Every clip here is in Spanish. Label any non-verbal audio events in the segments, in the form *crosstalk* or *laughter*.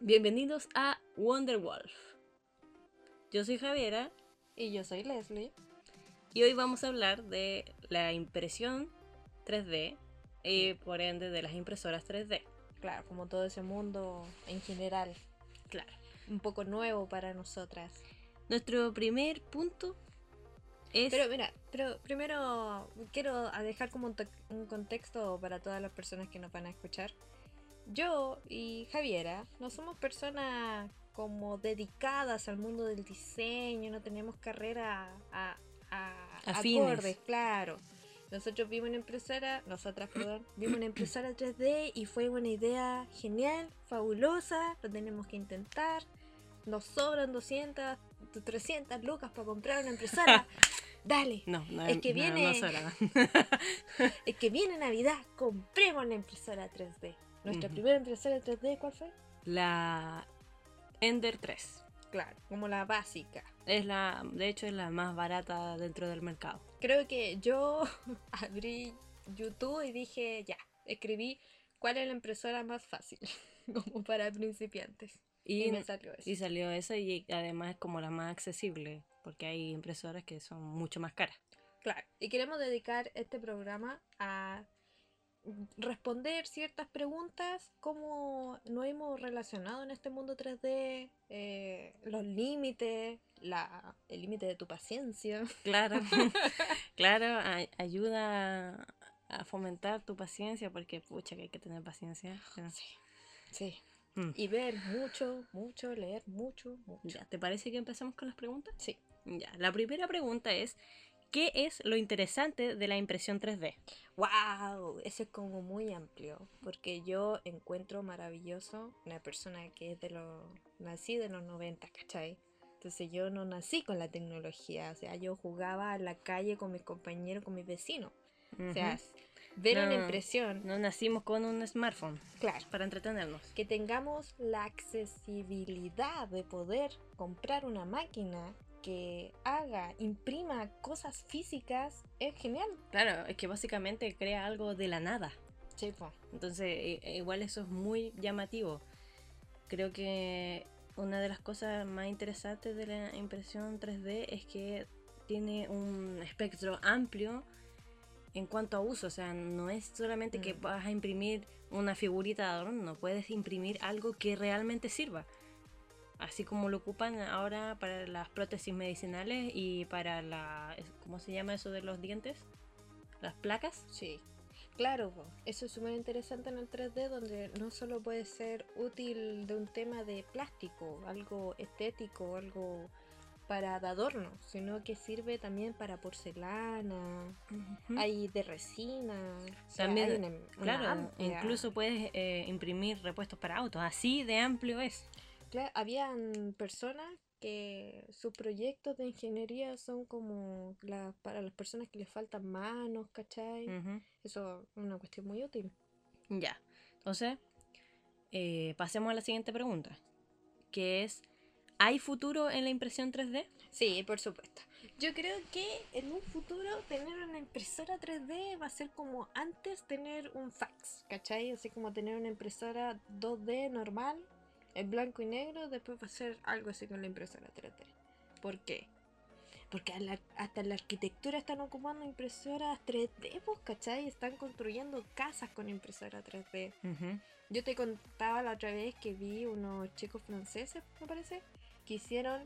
Bienvenidos a Wonder Wolf. Yo soy Javiera Y yo soy Leslie. y hoy vamos a hablar de la impresión 3D y por ende de las impresoras 3D. Claro, como todo ese mundo en general. Claro. Un poco nuevo para nosotras. Nuestro primer punto es... Pero mira, pero primero quiero dejar como un, un contexto para todas las personas que nos van a escuchar. Yo y Javiera no somos personas como dedicadas al mundo del diseño, no tenemos carrera a, a, acordes, claro. Nosotros vimos una impresora, nosotras, perdón, *clears throat* vimos una impresora 3D y fue una idea genial, fabulosa, lo tenemos que intentar. Nos sobran 200, 300 lucas para comprar una impresora. *laughs* Dale, No, no, es que viene- no *laughs* es que viene Navidad, compremos una impresora 3D. Nuestra primera impresora 3D, ¿cuál fue? La Ender 3. Claro, como la básica. Es la, de hecho, es la más barata dentro del mercado. Creo que yo *laughs* abrí YouTube y dije, ya, escribí cuál es la impresora más fácil, *laughs* como para principiantes. Y, Y, me salió eso. y salió esa y además es como la más accesible, porque hay impresoras que son mucho más caras. Claro, y queremos dedicar este programa a responder ciertas preguntas, cómo nos hemos relacionado en este mundo 3D, eh, los límites, la, el límite de tu paciencia. Claro, *laughs* claro, ayuda a fomentar tu paciencia, porque pucha que hay que tener paciencia. pero- Sí. Mm. Y ver mucho, mucho, leer mucho, mucho. Ya, ¿te parece que empezamos con las preguntas? Sí. Ya, la primera pregunta es, ¿qué es lo interesante de la impresión 3D? ¡Wow! Eso es como muy amplio, porque yo encuentro maravilloso una persona que es de los... Nací de los 90, ¿cachai? Entonces yo no nací con la tecnología, o sea, yo jugaba a la calle con mis compañeros, con mis vecinos. O sea, ver una No. impresión, no nacimos con un smartphone claro, para entretenernos. que tengamos la accesibilidad de poder comprar una máquina que haga, imprima cosas físicas, es genial. Claro, es que básicamente crea algo de la nada. Sí, po. Entonces, i- igual eso es muy llamativo. Creo que una de las cosas más interesantes de la impresión 3D es que tiene un espectro amplio en cuanto a uso. O sea, no es solamente que Mm. vas a imprimir una figurita de adorno, puedes imprimir algo que realmente sirva. Así como lo ocupan ahora para las prótesis medicinales y para la... ¿Cómo se llama eso de los dientes? Las placas. Sí, claro, eso es súper interesante en el 3D donde no solo puede ser útil de un tema de plástico, algo estético, algo para de adorno, sino que sirve también para porcelana, Ujú. hay de resina, o sea, También, una- Claro, incluso puedes eh, imprimir repuestos para autos, así de amplio es. Habían personas que sus proyectos de ingeniería son como la, para las personas que les faltan manos, ¿cachai? Eso es una cuestión muy útil. Ya, entonces, eh, pasemos a la siguiente pregunta, que es, ¿hay futuro en la impresión 3D? Sí, por supuesto. Yo creo que en un futuro tener una impresora 3D va a ser como antes tener un fax, ¿cachai? Así como tener una impresora 2D normal, en blanco y negro, después va a ser algo así con la impresora 3D. ¿Por qué? Porque hasta en la arquitectura están ocupando impresoras 3D, pues, ¿cachai? Están construyendo casas con impresora 3D. Ujú. Yo te contaba la otra vez que vi unos chicos franceses, me parece, que hicieron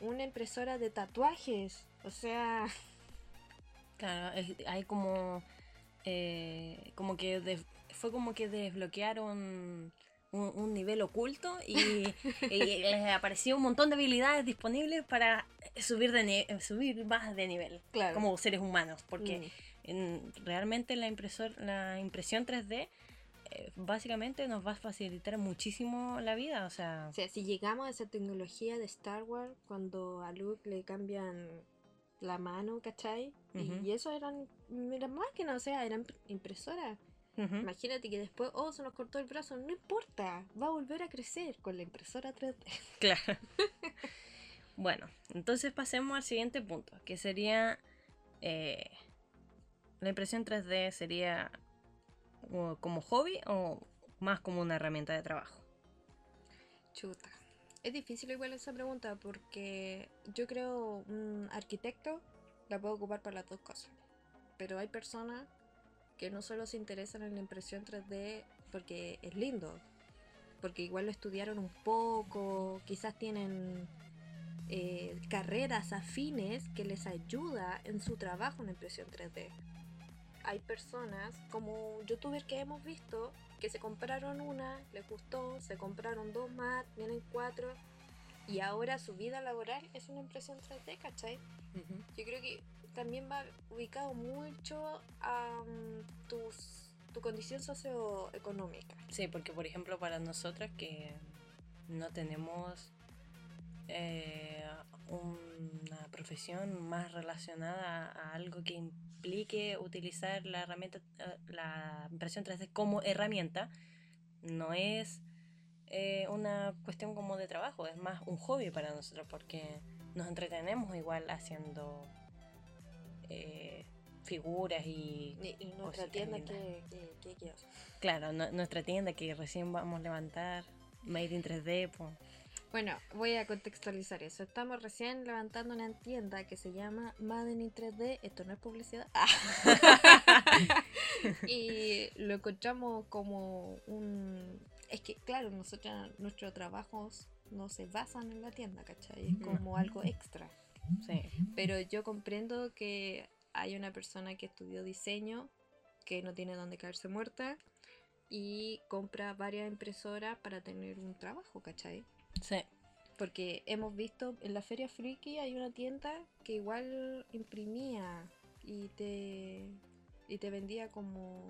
una impresora de tatuajes. O sea, Claro, es- hay como, eh, como que des- fue como que desbloquearon un, un nivel oculto y, y les apareció un montón de habilidades disponibles para subir, de subir más de nivel, claro. como seres humanos, porque Mm, en- realmente la, impresor, la impresión 3D eh, básicamente nos va a facilitar muchísimo la vida, o sea, O sea, si llegamos a esa tecnología de Star Wars, cuando a Luke le cambian la mano, ¿cachai? Y eso eran, eran máquinas, o sea, eran impresoras. Imagínate que después, oh, se nos cortó el brazo, no importa, va a volver a crecer con la impresora 3D. *laughs* claro. bueno, entonces pasemos al siguiente punto, que sería eh, la impresión 3D sería o como hobby o más como una herramienta de trabajo. Chuta. Es difícil igual esa pregunta porque yo creo un arquitecto la puedo ocupar para las dos cosas. Pero hay personas que no solo se interesan en la impresión 3D porque es lindo, porque igual lo estudiaron un poco, quizás tienen eh, carreras afines que les ayuda en su trabajo en impresión 3D. Hay personas como youtubers que hemos visto que se compraron una, les gustó, se compraron dos más, vienen cuatro y ahora su vida laboral es una impresión 3D, ¿cachai? Yo creo que también va ubicado mucho a mm, tus, tu condición socioeconómica. Sí, porque por ejemplo para nosotras que no tenemos eh, una profesión más relacionada a algo que implique utilizar la herramienta, eh, la impresión 3D como herramienta, no es eh, una cuestión como de trabajo, es más un hobby para nosotros porque nos entretenemos igual haciendo figuras y... nuestra tienda que, Claro, nuestra tienda que recién vamos a levantar, Made in 3D. Bueno, voy a contextualizar eso. Estamos recién levantando una tienda que se llama Made in 3D. Esto no es publicidad. *laughs* y lo encontramos como un... Es que, claro, nosotros, nuestros trabajos no se basan en la tienda, ¿cachai? Es como algo extra. Sí. Pero yo comprendo que hay una persona que estudió diseño, que no tiene dónde caerse muerta, y compra varias impresoras para tener un trabajo, ¿cachai? Sí. Porque hemos visto en la Feria Friki hay una tienda que igual imprimía y te, y te vendía como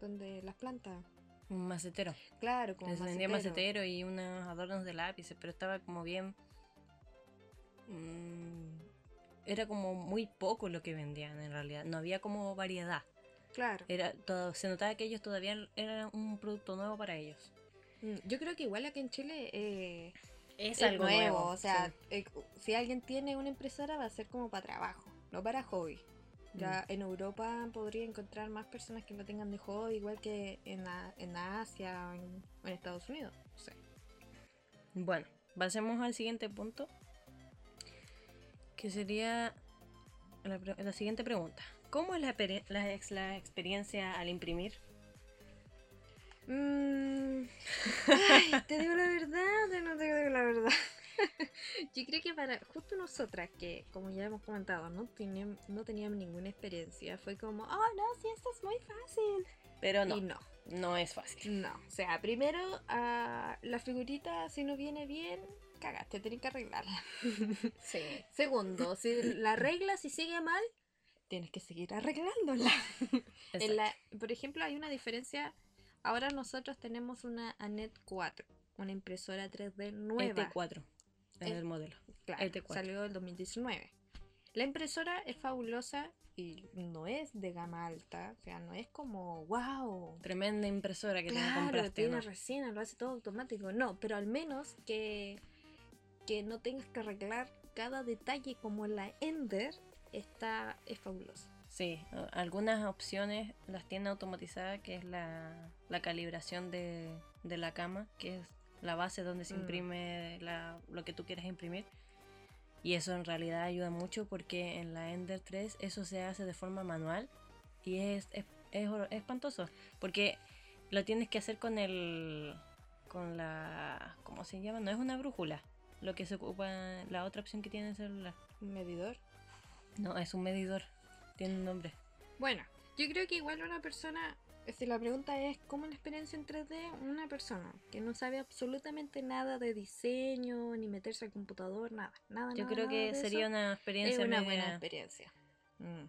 donde las plantas. Un macetero. Claro, como Les vendía macetero y unos adornos de lápices, pero estaba como bien... Mmm, era como muy poco lo que vendían en realidad, no había como variedad. Claro. Era, todo, se notaba que ellos todavía eran un producto nuevo para ellos. Mm, yo creo que igual aquí en Chile eh, es, algo nuevo. O sea, eh, si alguien tiene una impresora va a ser como para trabajo, no para hobby. Ya mm. en Europa podría encontrar más personas que lo tengan de hobby, igual que en, en Asia o en, Estados Unidos. Bueno, pasemos al siguiente punto, que sería la, siguiente pregunta. ¿Cómo es la, la, experiencia al imprimir? Mm, *laughs* te digo la verdad no te digo la verdad. *laughs* Yo creo que para justo nosotras que, como ya hemos comentado, no, teníamos, no teníamos ninguna experiencia, fue como, oh no, sí, esto es muy fácil. Pero no. Y no. No es fácil. No. O sea, primero, uh, la figurita, si no viene bien, cagaste, tenés que arreglarla. *laughs* Sí. Segundo, si la regla, si sigue mal, tienes que seguir arreglándola. *laughs* por ejemplo, hay una diferencia. Ahora nosotros tenemos una ANET 4, una impresora 3D nueva. ET4 es el, modelo. Claro, ET4. salió en 2019. La impresora es fabulosa y no es de gama alta, o sea, no es como, wow. Tremenda impresora que claro, te tiene resina, lo hace todo automático. No, pero al menos que que no tengas que arreglar cada detalle como la Ender está es fabuloso. Sí, algunas opciones las tiene automatizadas, que es la, calibración de, la cama, que es la base donde se mm. imprime lo que tú quieres imprimir. Y eso en realidad ayuda mucho porque en la Ender 3 eso se hace de forma manual y es, es, es espantoso. Porque lo tienes que hacer con el. con la. ¿Cómo se llama? No es una brújula lo que se ocupa, la otra opción que tiene el celular. ¿Un medidor? No, es un medidor. Tiene un nombre. Bueno, yo creo que igual una persona, si la pregunta es cómo la experiencia en 3D, una persona que no sabe absolutamente nada de diseño, ni meterse al computador, nada, nada. Yo creo que sería una experiencia. Es una buena experiencia. Mm.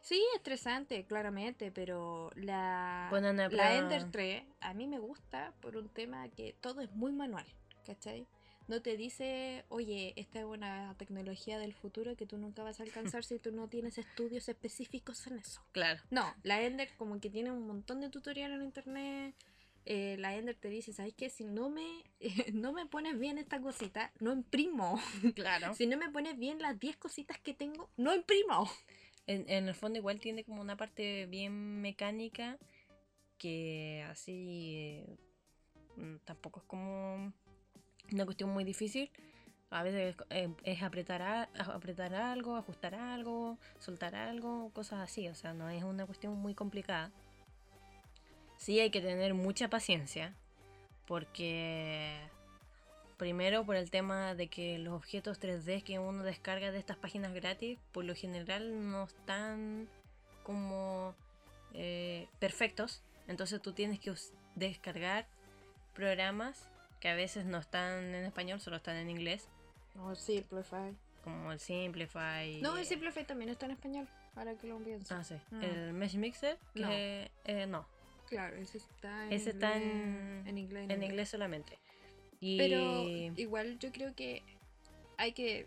Sí, estresante, claramente, pero la, la Ender 3 a mí me gusta por un tema que todo es muy manual, ¿cachai? No te dice, oye, esta es una tecnología del futuro que tú nunca vas a alcanzar si tú no tienes estudios específicos en eso. Claro. No, la Ender como que tiene un montón de tutoriales en internet. Eh, la Ender te dice, ¿sabes qué? Si no me, *laughs* no me pones bien esta cosita, no imprimo. *laughs* Claro. si no me pones bien las 10 cositas que tengo, no imprimo. En, en el fondo igual tiene como una parte bien mecánica que así eh, mm, tampoco es como una cuestión muy difícil. A veces eh, es apretar, a- apretar algo, ajustar algo, soltar algo, cosas así. O sea, no es una cuestión muy complicada. Sí hay que tener mucha paciencia. Porque primero por el tema de que los objetos 3D que uno descarga de estas páginas gratis, por lo general no están como eh, perfectos. Entonces tú tienes que descargar programas que a veces no están en español, solo están en inglés, No, Simplify. como el Simplify. No, el Simplify también está en español. Ahora que lo pienso. Ah, sí. Mm. El Mesh Mixer, que No. eh, no, Claro, ese está en ese está inglés- en, en inglés. en inglés solamente. Y Pero igual yo creo que hay que.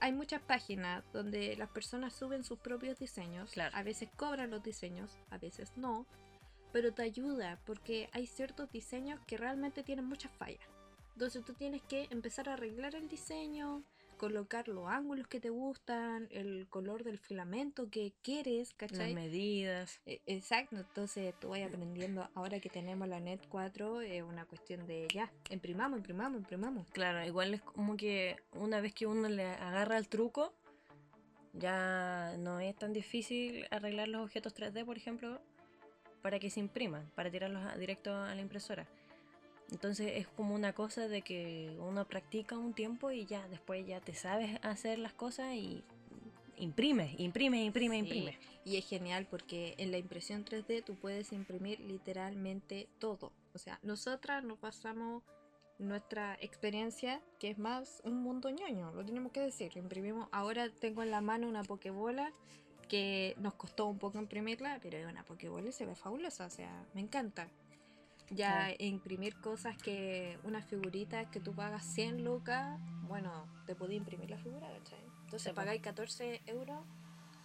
Hay muchas páginas donde las personas suben sus propios diseños. Claro. A veces cobran los diseños, a veces no. Pero te ayuda porque hay ciertos diseños que realmente tienen muchas fallas. Entonces tú tienes que empezar a arreglar el diseño, colocar los ángulos que te gustan, el color del filamento que quieres, las ¿cachai? medidas. E- Exacto, entonces tú vas aprendiendo ahora que tenemos la Net 4, es una cuestión de ya, imprimamos, imprimamos, imprimamos. Claro, igual es como que una vez que uno le agarra el truco, ya no es tan difícil arreglar los objetos 3D, por ejemplo, para que se impriman, para tirarlos a- directo a la impresora. Entonces es como una cosa de que uno practica un tiempo y ya después ya te sabes hacer las cosas y imprimes, imprimes, imprimes, Sí, imprimes. Y es genial porque en la impresión 3D tú puedes imprimir literalmente todo. O sea, nosotras nos pasamos nuestra experiencia, que es más un mundo ñoño, lo tenemos que decir. Imprimimos, ahora tengo en la mano una pokebola que nos costó un poco imprimirla, pero es una pokebola y se ve fabulosa, o sea, me encanta. Ya imprimir cosas que, unas figuritas que tú pagas 100 lucas, bueno, te podía imprimir la figura, ¿cachai? Entonces Sí, pagáis 14 euros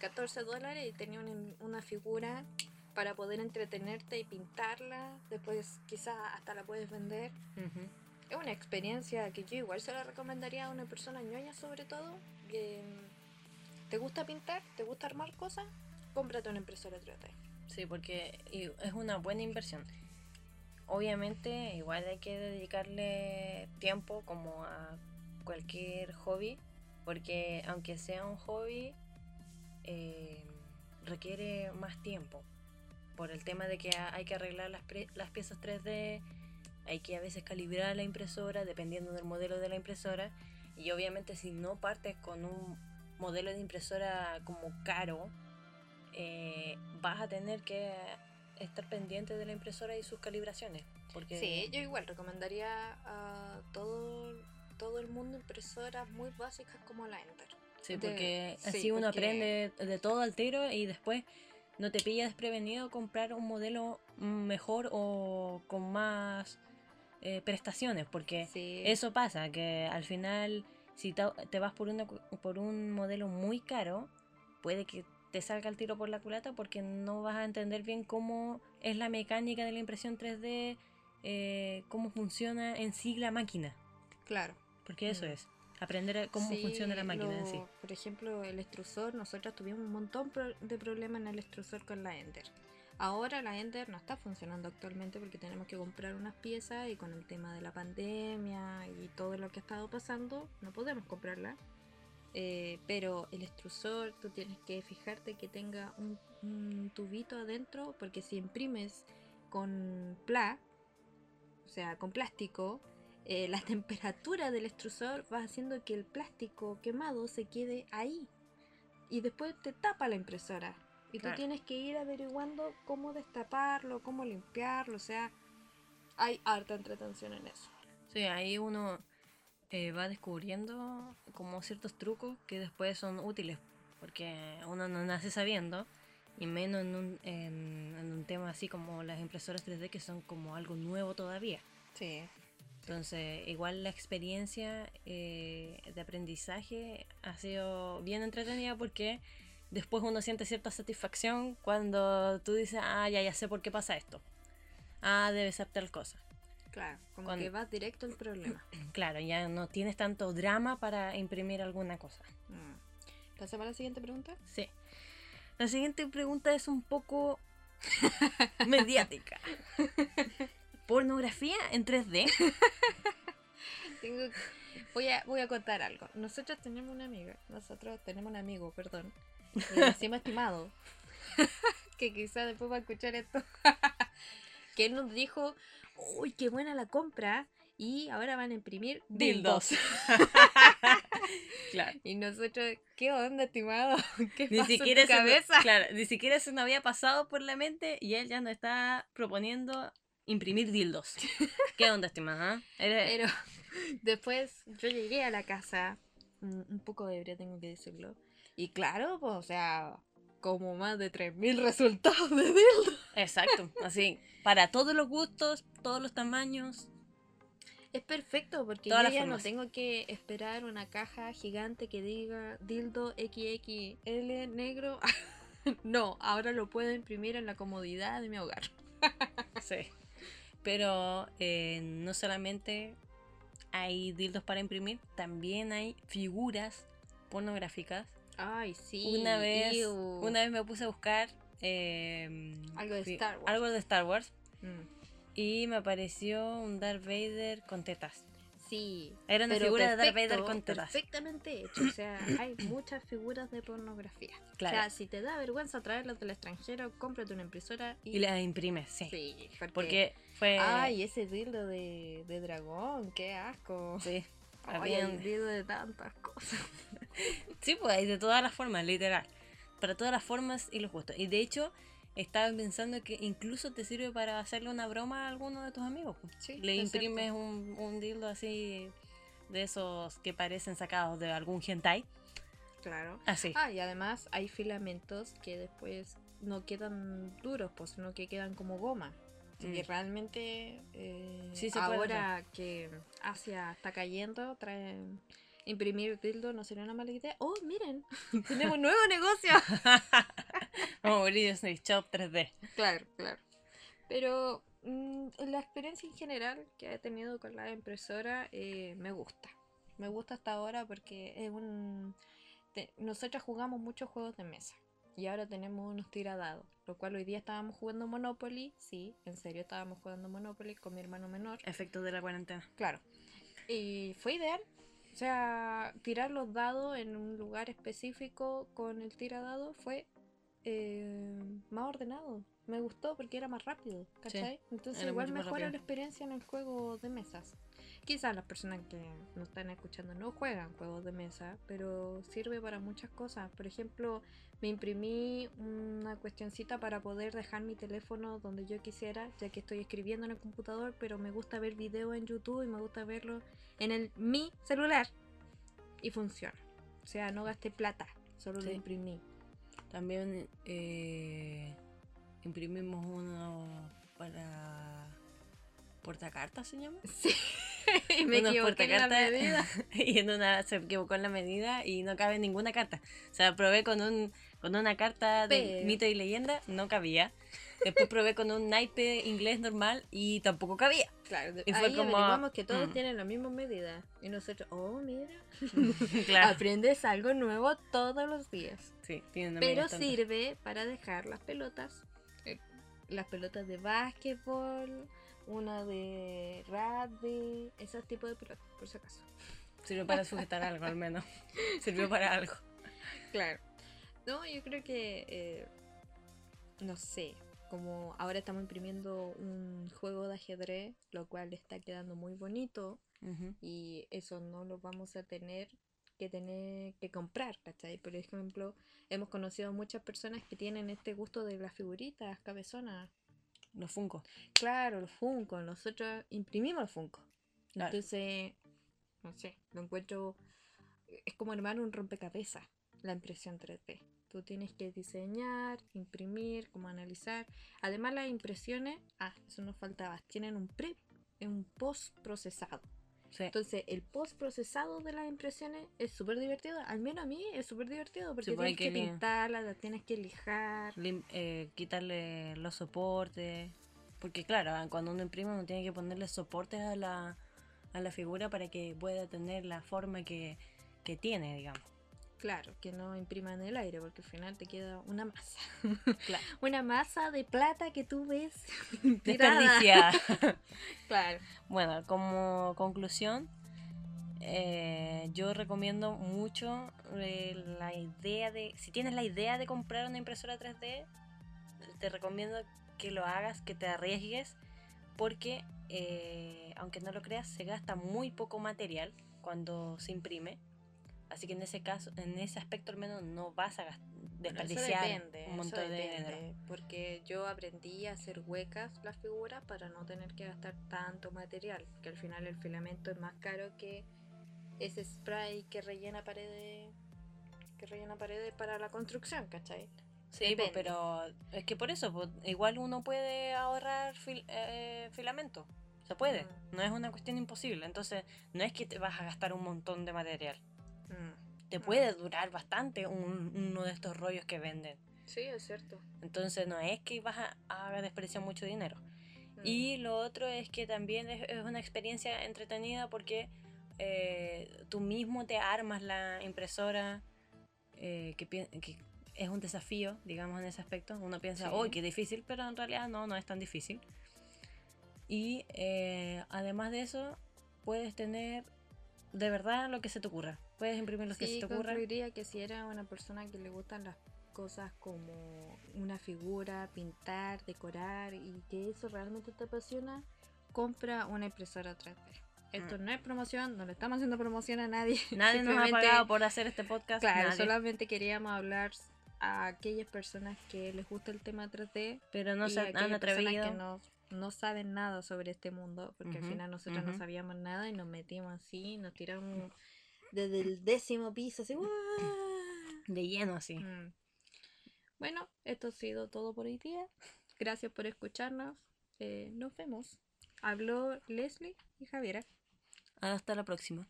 14 dólares y tenía una, una figura para poder entretenerte y pintarla. Después quizás hasta la puedes vender. Ujú. Es una experiencia que yo igual se la recomendaría a una persona ñoña sobre todo. Que, ¿Te gusta pintar? ¿Te gusta armar cosas? Cómprate una impresora 3D. Sí, porque es una buena inversión. Obviamente, igual hay que dedicarle tiempo como a cualquier hobby, porque aunque sea un hobby, eh, requiere más tiempo. Por el tema de que ha- hay que arreglar las piezas 3D, hay que a veces calibrar la impresora dependiendo del modelo de la impresora. Y obviamente si no partes con un modelo de impresora como caro, eh, vas a tener que estar pendiente de la impresora y sus calibraciones. Porque Sí, yo igual recomendaría a todo, todo el mundo impresoras muy básicas como la Ender. Sí, de- porque sí, así uno porque- aprende de todo al tiro y después no te pilla desprevenido comprar un modelo mejor o con más eh, prestaciones, porque Sí. eso pasa, que al final si te vas por, una, por un modelo muy caro, puede que te salga el tiro por la culata porque no vas a entender bien cómo es la mecánica de la impresión 3D, eh, cómo funciona en sí la máquina, Claro. porque eso Mm. es, aprender cómo Sí, funciona la máquina en sí. Por ejemplo, el extrusor, nosotros tuvimos un montón de problemas en el extrusor con la Ender. Ahora la Ender no está funcionando actualmente porque tenemos que comprar unas piezas y con el tema de la pandemia y todo lo que ha estado pasando, no podemos comprarla. Eh, pero el extrusor, tú tienes que fijarte que tenga un, tubito adentro porque si imprimes con pla, o sea, con plástico, eh, la *laughs* temperatura del extrusor va haciendo que el plástico quemado se quede ahí. Y después te tapa la impresora. Y Claro. tú tienes que ir averiguando cómo destaparlo, cómo limpiarlo. O sea, hay harta entretención en eso. Sí, ahí uno eh, va descubriendo como ciertos trucos que después son útiles, porque uno no nace sabiendo, y menos en un, en, en un tema así como las impresoras 3D que son como algo nuevo todavía. Sí. Entonces, igual la experiencia eh, de aprendizaje ha sido bien entretenida porque después uno siente cierta satisfacción cuando tú dices, ah, ya, ya sé por qué pasa esto. Ah, debe ser tal cosa. Claro, como Con- que vas directo al problema. *clears throat* Claro, ya no tienes tanto drama para imprimir alguna cosa. Mm. ¿Pasamos a la siguiente pregunta? Sí. La siguiente pregunta es un poco *laughs* mediática. *laughs* ¿Pornografía en 3D? *laughs* Tengo tengo voy a voy a contar algo. Nosotros tenemos una amiga, nosotros tenemos un amigo, perdón. *laughs* Le decimos estimado. *laughs* que quizás después va a escuchar esto. *laughs* que él nos dijo, "Uy, qué buena la compra." Y ahora van a imprimir dildos. Claro. Y nosotros, ¿qué onda, estimado? ¿Qué Ni pasa en siquiera, tu cabeza? claro, ni siquiera se nos había pasado por la mente y él ya nos está proponiendo imprimir dildos. ¿Qué onda, estimada? Eres- Pero después yo llegué a la casa, un un poco ebria, tengo que decirlo. Y claro, pues, o sea, como más de 3.000 *laughs* resultados de dildo. Exacto, así, para todos los gustos, todos los tamaños. Es perfecto porque yo ya no tengo que esperar una caja gigante que diga dildo XXL negro. *laughs* no, ahora lo puedo imprimir en la comodidad de mi hogar. *laughs* Sí. Pero eh, no solamente hay dildos para imprimir, también hay figuras pornográficas. Ay, sí. una vez, una vez me puse a buscar eh, Algo de Star Wars. algo de Star Wars Mm, y me apareció un Darth Vader con tetas. Sí. Era una figura de Darth Vader con tetas. Perfectamente hecho. O sea, *coughs* hay muchas figuras de pornografía. Claro. O sea, si te da vergüenza traerlas del extranjero, cómprate una impresora y. Y la imprime, sí. Sí, porque. Porque fue. Ay, ese dildo de, de dragón, qué asco. Sí. Dildo de tantas cosas. *laughs* Sí, pues de todas las formas, literal. Para todas las formas y los gustos. Y de hecho, estaba pensando que incluso te sirve para hacerle una broma a alguno de tus amigos. pues. Sí, Le es imprimes cierto. un, un dildo así de esos que parecen sacados de algún hentai. Claro. Así. Ah, y además hay filamentos que después no quedan duros, pues, sino que quedan como goma. Que Mm. realmente eh, Sí, se puede ahora que Asia está cayendo, traen imprimir dildo no sería una mala idea. Oh, miren, *laughs* tenemos un nuevo negocio. *laughs* Como Disney Shop 3D. claro, claro. Pero mm, la experiencia en general que he tenido con la impresora eh, me gusta. Me gusta hasta ahora porque es un... te- nosotros jugamos muchos juegos de mesa. Y ahora tenemos unos tiradados. Lo cual hoy día estábamos jugando Monopoly. Sí, en serio estábamos jugando Monopoly con mi hermano menor. Efectos de la cuarentena. Claro. Y fue ideal. O sea, tirar los dados en un lugar específico con el tiradado fue eh, más ordenado. Me gustó porque era más rápido, ¿cachai? Entonces igual mejora la experiencia en el juego de mesas. Quizás las personas que nos están escuchando no juegan juegos de mesa, pero sirve para muchas cosas. Por ejemplo, me imprimí una cuestioncita para poder dejar mi teléfono donde yo quisiera, ya que estoy escribiendo en el computador, pero me gusta ver videos en YouTube y me gusta verlo en el mi celular. Y funciona. O sea, no gasté plata, solo lo imprimí. También eh, imprimimos uno para portacartas, se llama. Sí. *laughs* *laughs* y me equivoqué en la medida. *laughs* y en una se equivocó en la medida y no cabe ninguna carta. O sea, probé con un con una carta de Pero- mito y leyenda, no cabía. Después probé con un naipe inglés normal y tampoco cabía. Claro, Y ahí fue como- averiguamos que todos mm. tienen la misma medida. Y nosotros, oh, mira. *laughs* claro. Aprendes algo nuevo todos los días. Sí, tiene una Pero sirve para dejar las pelotas. eh, las pelotas de básquetbol, una de rugby, esos tipos de pelotas, por si acaso. Sirvió para sujetar algo al menos. *laughs* Sirvió para algo. Claro. No, yo creo que, eh, no sé, como ahora estamos imprimiendo un juego de ajedrez, lo cual está quedando muy bonito. Y eso no lo vamos a tener que tener que comprar, ¿cachai? Por ejemplo, hemos conocido muchas personas que tienen este gusto de las figuritas cabezonas. Los Funko. Claro, el Funko, nosotros imprimimos el Funko. Claro. Entonces, no sé, lo encuentro, es como armar un rompecabezas, la impresión 3D. Tú tienes que diseñar, imprimir, como analizar. Además las impresiones, ah, eso nos faltaba, tienen un pre, un post procesado. Sí. Entonces, el post procesado de las impresiones es súper divertido. Al menos a mí es súper divertido porque pues tienes que, que li- pintarlas, las tienes que lijar. Lim- eh, quitarle los soportes. Porque claro, cuando uno imprime uno tiene que ponerle soportes a la, a la figura para que pueda tener la forma que, que tiene, digamos. Claro, que no imprima en el aire porque al final te queda una masa. *laughs* Claro. Una masa de plata que tú ves. *laughs* Desperdiciada. *laughs* Claro. bueno, como conclusión, eh, yo recomiendo mucho eh, la idea de, si tienes la idea de comprar una impresora 3D, te recomiendo que lo hagas, que te arriesgues, porque eh, aunque no lo creas, se gasta muy poco material cuando se imprime. Así que en ese caso, en ese aspecto al menos no vas a desperdiciar depende, un montón de dinero. Porque yo aprendí a hacer huecas las figuras para no tener que gastar tanto material. Que al final el filamento es más caro que ese spray que rellena paredes que rellena paredes para la construcción, ¿cachai? Sí, pues, pero es que por eso, pues, igual uno puede ahorrar fil- eh, filamento. Se puede, Mm. no es una cuestión imposible. Entonces, no es que te vas a gastar un montón de material. Mm. Te puede durar bastante un- uno de estos rollos que venden. Sí, es cierto. Entonces, no es que vas a, a desperdiciar mucho dinero. Mm. Y lo otro es que también es, es una experiencia entretenida porque eh, tú mismo te armas la impresora, eh, que, que es un desafío, digamos, en ese aspecto. Uno piensa, Sí. uy, qué difícil, pero en realidad no, no es tan difícil. Y eh, además de eso, puedes tener de verdad lo que se te ocurra. Puedes imprimir lo que se Sí, te ocurra. concluiría que si eres una persona que le gustan las cosas como una figura, pintar, decorar y que eso realmente te apasiona, compra una impresora 3D. Esto no es promoción, no le estamos haciendo promoción a nadie. Mm. *laughs* Nadie nos ha pagado por hacer este podcast. Claro, nadie. solamente queríamos hablar a aquellas personas que les gusta el tema 3D Pero no y se a han atrevido. que no, no saben nada sobre este mundo, porque al Ujú, final nosotros no ujú. sabíamos nada y nos metimos así, nos tiramos desde el décimo piso, así. ¡guau! De lleno, así. Mm. Bueno, esto ha sido todo por hoy día. Gracias por escucharnos. Eh, nos vemos. Habló Leslie y Javiera. Hasta la próxima.